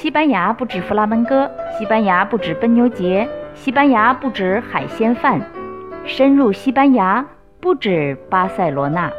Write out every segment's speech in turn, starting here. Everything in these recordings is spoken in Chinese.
西班牙不止弗拉门戈，西班牙不止奔牛节，西班牙不止海鲜饭，深入西班牙不止巴塞罗那。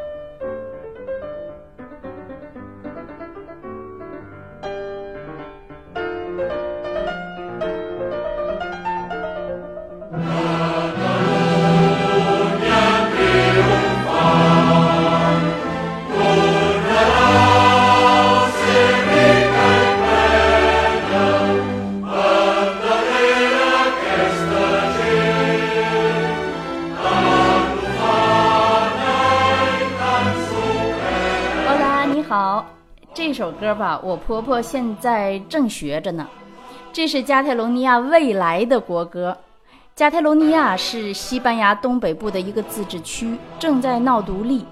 首歌吧，我婆婆现在正学着呢。这是加泰罗尼亚未来的国歌。加泰罗尼亚是西班牙东北部的一个自治区，正在闹独立。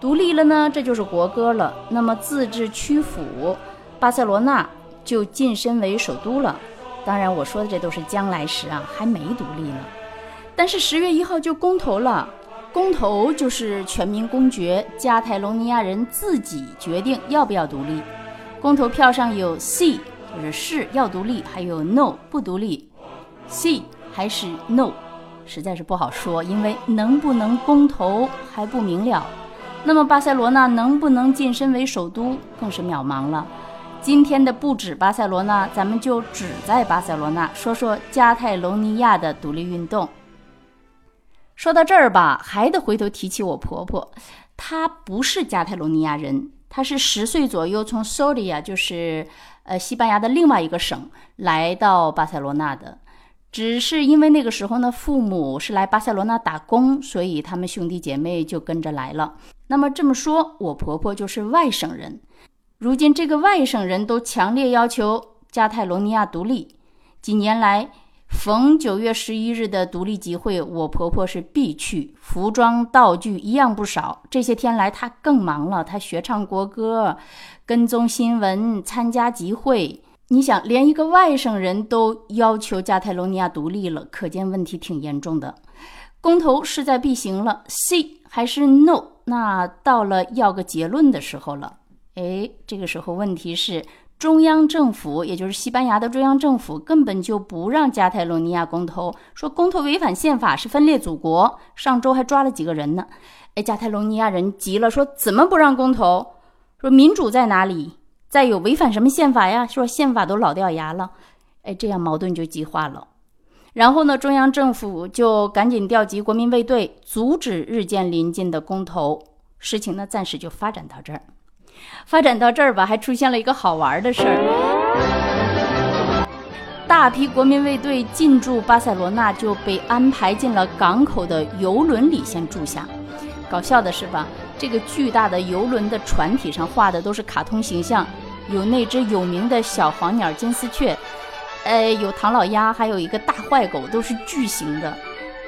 独立了呢，这就是国歌了。那么自治区府巴塞罗那就晋升为首都了。当然，我说的这都是将来时啊，还没独立呢。但是十月一号就公投了。公投就是全民公决，加泰隆尼亚人自己决定要不要独立。公投票上有 C，就是是要独立，还有 No 不独立。C 还是 No，实在是不好说，因为能不能公投还不明了。那么巴塞罗那能不能晋升为首都更是渺茫了。今天的不止巴塞罗那，咱们就只在巴塞罗那说说加泰隆尼亚的独立运动。说到这儿吧，还得回头提起我婆婆，她不是加泰罗尼亚人，她是十岁左右从索里亚，就是呃西班牙的另外一个省，来到巴塞罗那的。只是因为那个时候呢，父母是来巴塞罗那打工，所以他们兄弟姐妹就跟着来了。那么这么说，我婆婆就是外省人。如今这个外省人都强烈要求加泰罗尼亚独立，几年来。逢九月十一日的独立集会，我婆婆是必去，服装道具一样不少。这些天来，她更忙了，她学唱国歌，跟踪新闻，参加集会。你想，连一个外省人都要求加泰罗尼亚独立了，可见问题挺严重的。公投势在必行了，C 还是 No？那到了要个结论的时候了。哎，这个时候问题是。中央政府，也就是西班牙的中央政府，根本就不让加泰罗尼亚公投，说公投违反宪法，是分裂祖国。上周还抓了几个人呢。哎，加泰罗尼亚人急了，说怎么不让公投？说民主在哪里？再有违反什么宪法呀？说宪法都老掉牙了。哎，这样矛盾就激化了。然后呢，中央政府就赶紧调集国民卫队，阻止日渐临近的公投。事情呢，暂时就发展到这儿。发展到这儿吧，还出现了一个好玩的事儿。大批国民卫队进驻巴塞罗那，就被安排进了港口的游轮里先住下。搞笑的是吧？这个巨大的游轮的船体上画的都是卡通形象，有那只有名的小黄鸟金丝雀，呃，有唐老鸭，还有一个大坏狗，都是巨型的。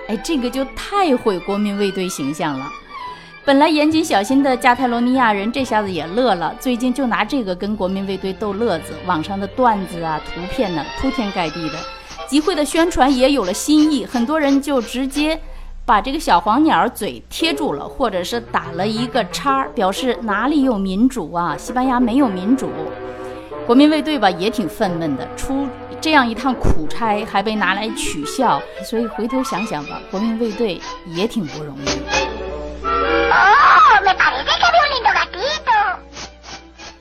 哎，这个就太毁国民卫队形象了。本来严谨小心的加泰罗尼亚人这下子也乐了，最近就拿这个跟国民卫队逗乐子，网上的段子啊、图片呢铺天盖地的。集会的宣传也有了新意，很多人就直接把这个小黄鸟嘴贴住了，或者是打了一个叉，表示哪里有民主啊？西班牙没有民主。国民卫队吧也挺愤懑的，出这样一趟苦差还被拿来取笑，所以回头想想吧，国民卫队也挺不容易。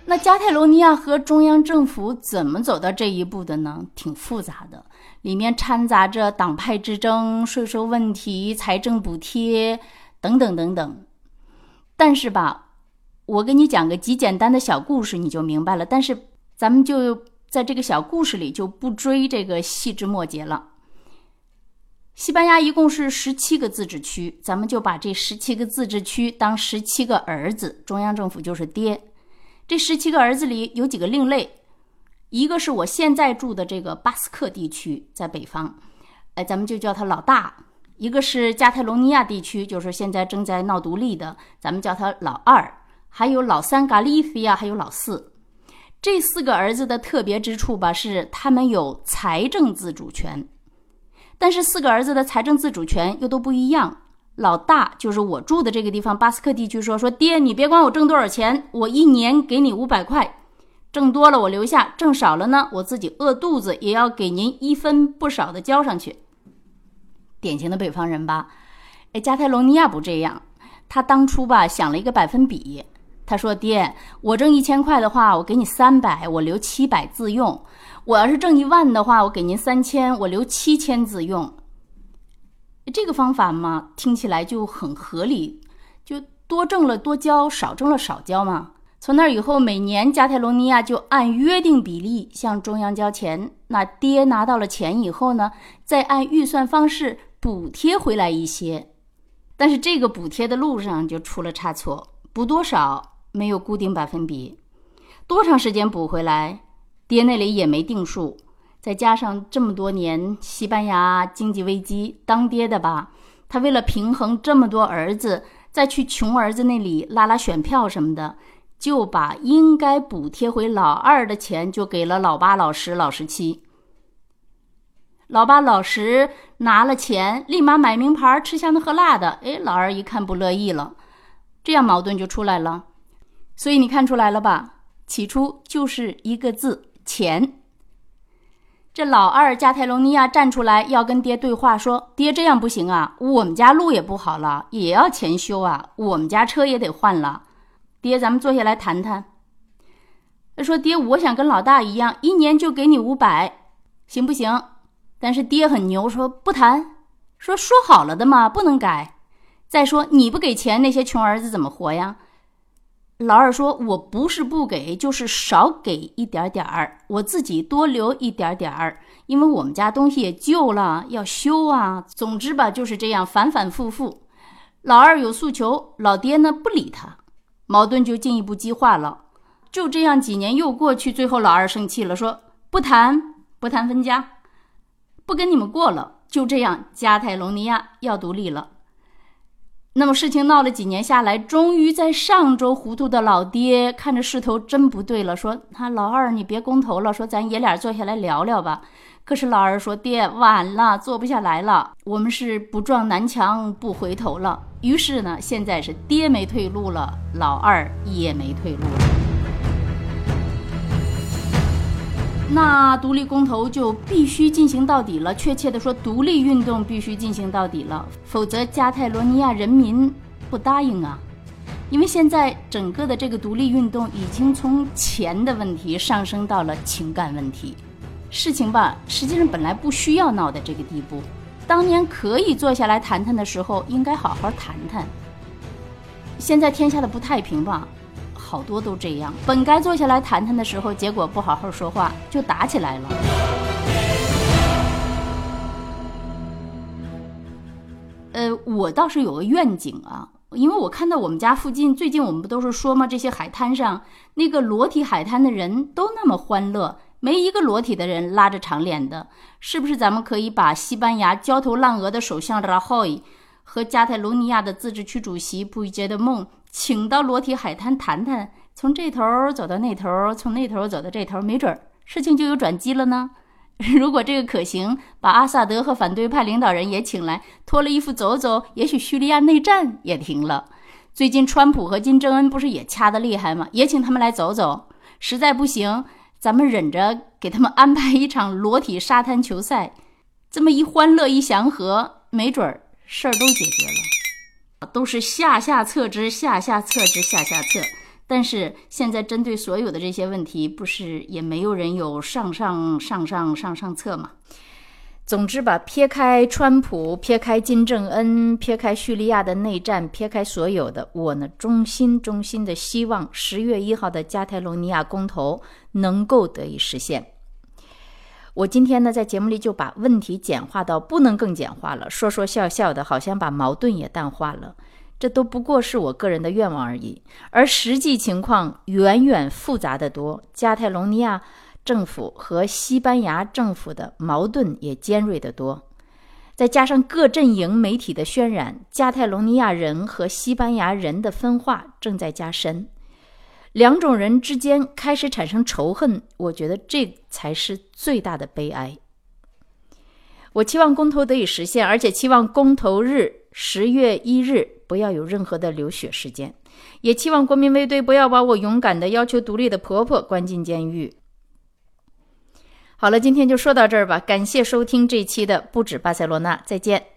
那加泰罗尼亚和中央政府怎么走到这一步的呢？挺复杂的，里面掺杂着党派之争、税收问题、财政补贴等等等等。但是吧，我给你讲个极简单的小故事，你就明白了。但是咱们就在这个小故事里就不追这个细枝末节了。西班牙一共是十七个自治区，咱们就把这十七个自治区当十七个儿子，中央政府就是爹。这十七个儿子里有几个另类，一个是我现在住的这个巴斯克地区，在北方，哎，咱们就叫他老大；一个是加泰罗尼亚地区，就是现在正在闹独立的，咱们叫他老二；还有老三嘎利西亚，还有老四。这四个儿子的特别之处吧，是他们有财政自主权。但是四个儿子的财政自主权又都不一样。老大就是我住的这个地方，巴斯克地区说说爹，你别管我挣多少钱，我一年给你五百块。挣多了我留下，挣少了呢，我自己饿肚子也要给您一分不少的交上去。典型的北方人吧？哎，加泰罗尼亚不这样，他当初吧想了一个百分比，他说：“爹，我挣一千块的话，我给你三百，我留七百自用；我要是挣一万的话，我给您三千，我留七千自用。”这个方法嘛，听起来就很合理，就多挣了多交，少挣了少交嘛。从那以后，每年加泰罗尼亚就按约定比例向中央交钱。那爹拿到了钱以后呢，再按预算方式补贴回来一些。但是这个补贴的路上就出了差错，补多少没有固定百分比，多长时间补回来，爹那里也没定数。再加上这么多年西班牙经济危机，当爹的吧，他为了平衡这么多儿子，再去穷儿子那里拉拉选票什么的。就把应该补贴回老二的钱就给了老八、老十、老十七。老八、老十拿了钱，立马买名牌、吃香的喝辣的。哎，老二一看不乐意了，这样矛盾就出来了。所以你看出来了吧？起初就是一个字——钱。这老二加泰隆尼亚站出来要跟爹对话，说：“爹这样不行啊，我们家路也不好了，也要钱修啊，我们家车也得换了。”爹，咱们坐下来谈谈。说：“爹，我想跟老大一样，一年就给你五百，行不行？”但是爹很牛，说不谈，说说好了的嘛，不能改。再说你不给钱，那些穷儿子怎么活呀？老二说：“我不是不给，就是少给一点点儿，我自己多留一点点儿，因为我们家东西也旧了，要修啊。总之吧，就是这样反反复复。老二有诉求，老爹呢不理他。”矛盾就进一步激化了，就这样几年又过去，最后老二生气了，说不谈不谈分家，不跟你们过了。就这样，加泰隆尼亚要独立了。那么事情闹了几年下来，终于在上周，糊涂的老爹看着势头真不对了，说：“他老二，你别公投了，说咱爷俩坐下来聊聊吧。”可是老二说：“爹，晚了，坐不下来了。我们是不撞南墙不回头了。”于是呢，现在是爹没退路了，老二也没退路了。那独立公投就必须进行到底了，确切的说，独立运动必须进行到底了，否则加泰罗尼亚人民不答应啊。因为现在整个的这个独立运动已经从钱的问题上升到了情感问题，事情吧，实际上本来不需要闹到这个地步。当年可以坐下来谈谈的时候，应该好好谈谈。现在天下的不太平吧，好多都这样。本该坐下来谈谈的时候，结果不好好说话就打起来了。呃，我倒是有个愿景啊，因为我看到我们家附近最近我们不都是说吗？这些海滩上那个裸体海滩的人都那么欢乐。没一个裸体的人拉着长脸的，是不是？咱们可以把西班牙焦头烂额的首相拉霍伊和加泰罗尼亚的自治区主席布宜杰的梦请到裸体海滩谈谈，从这头走到那头，从那头走到这头，没准事情就有转机了呢。如果这个可行，把阿萨德和反对派领导人也请来，脱了衣服走走，也许叙利亚内战也停了。最近川普和金正恩不是也掐得厉害吗？也请他们来走走。实在不行。咱们忍着给他们安排一场裸体沙滩球赛，这么一欢乐一祥和，没准儿事儿都解决了。都是下下策之，下下策之，下下策。但是现在针对所有的这些问题，不是也没有人有上上上上上上策吗？总之吧，撇开川普，撇开金正恩，撇开叙利亚的内战，撇开所有的，我呢衷心衷心的希望十月一号的加泰罗尼亚公投能够得以实现。我今天呢在节目里就把问题简化到不能更简化了，说说笑笑的，好像把矛盾也淡化了。这都不过是我个人的愿望而已，而实际情况远远复杂的多。加泰隆尼亚。政府和西班牙政府的矛盾也尖锐得多，再加上各阵营媒体的渲染，加泰隆尼亚人和西班牙人的分化正在加深，两种人之间开始产生仇恨。我觉得这才是最大的悲哀。我期望公投得以实现，而且期望公投日十月一日不要有任何的流血事件。也期望国民卫队不要把我勇敢的要求独立的婆婆关进监狱。好了，今天就说到这儿吧，感谢收听这期的不止巴塞罗那，再见。